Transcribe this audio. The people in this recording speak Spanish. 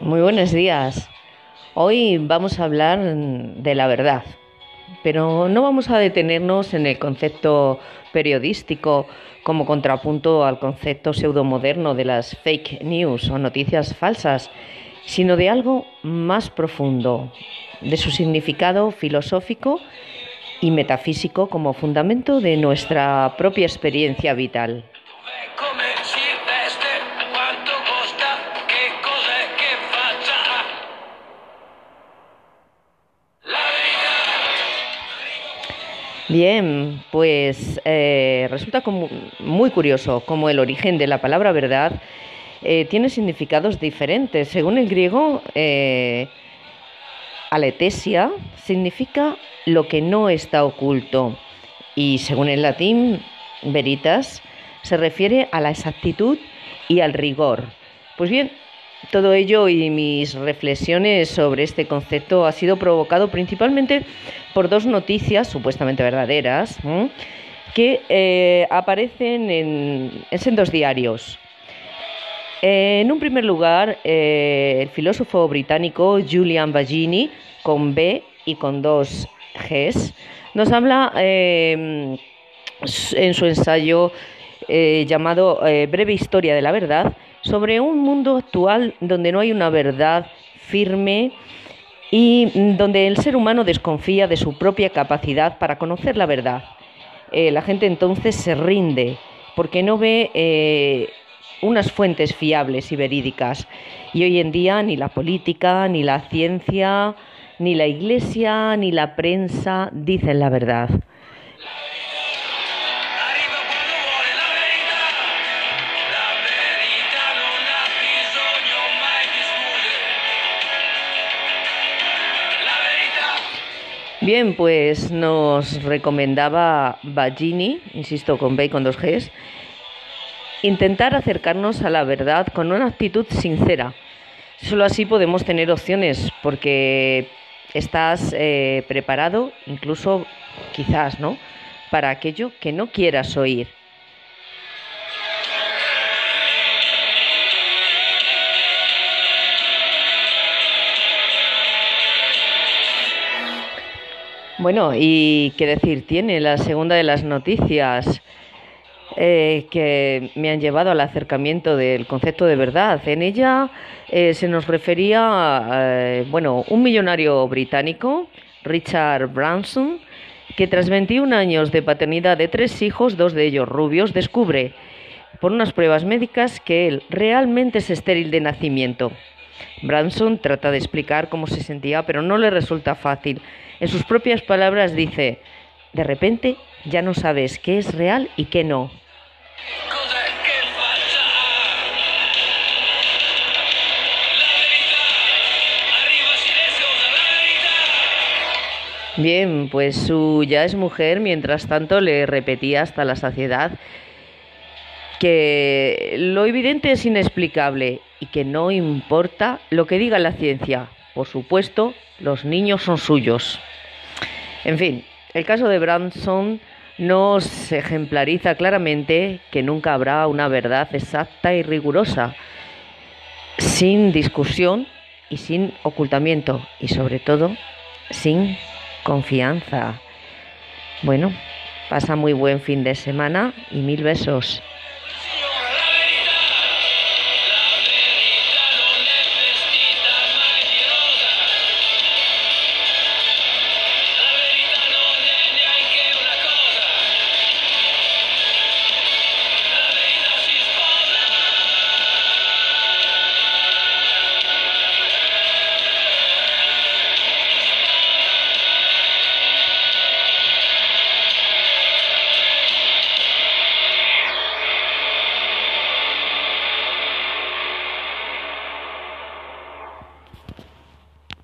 Muy buenos días. Hoy vamos a hablar de la verdad, pero no vamos a detenernos en el concepto periodístico como contrapunto al concepto pseudomoderno de las fake news o noticias falsas, sino de algo más profundo, de su significado filosófico y metafísico como fundamento de nuestra propia experiencia vital. Bien, pues eh, resulta muy curioso cómo el origen de la palabra verdad eh, tiene significados diferentes. Según el griego, eh, significa lo que no está oculto y según el latín, veritas se refiere a la exactitud y al rigor. Pues bien, todo ello y mis reflexiones sobre este concepto ha sido provocado principalmente por dos noticias supuestamente verdaderas que eh, aparecen en, en dos diarios. En un primer lugar, eh, el filósofo británico Julian Bagini, con B y con dos Gs, nos habla em, en su ensayo eh, llamado Breve Historia de la Verdad sobre un mundo actual donde no hay una verdad firme y donde el ser humano desconfía de su propia capacidad para conocer la verdad. Eh, la gente entonces se rinde porque no ve eh, unas fuentes fiables y verídicas. Y hoy en día ni la política, ni la ciencia, ni la iglesia, ni la prensa dicen la verdad. Bien, pues nos recomendaba Bagini, insisto, con B y con dos Gs, intentar acercarnos a la verdad con una actitud sincera. Solo así podemos tener opciones, porque estás eh, preparado, incluso quizás, ¿no? Para aquello que no quieras oír. Bueno, y qué decir tiene la segunda de las noticias eh, que me han llevado al acercamiento del concepto de verdad. En ella eh, se nos refería, eh, bueno, un millonario británico, Richard Branson, que tras 21 años de paternidad de tres hijos, dos de ellos rubios, descubre por unas pruebas médicas que él realmente es estéril de nacimiento. Branson trata de explicar cómo se sentía, pero no le resulta fácil en sus propias palabras dice, de repente ya no sabes qué es real y qué no. Bien, pues su ya es mujer, mientras tanto le repetía hasta la saciedad que lo evidente es inexplicable y que no importa lo que diga la ciencia. Por supuesto, los niños son suyos. En fin, el caso de Branson nos ejemplariza claramente que nunca habrá una verdad exacta y rigurosa, sin discusión y sin ocultamiento, y sobre todo sin confianza. Bueno, pasa muy buen fin de semana y mil besos.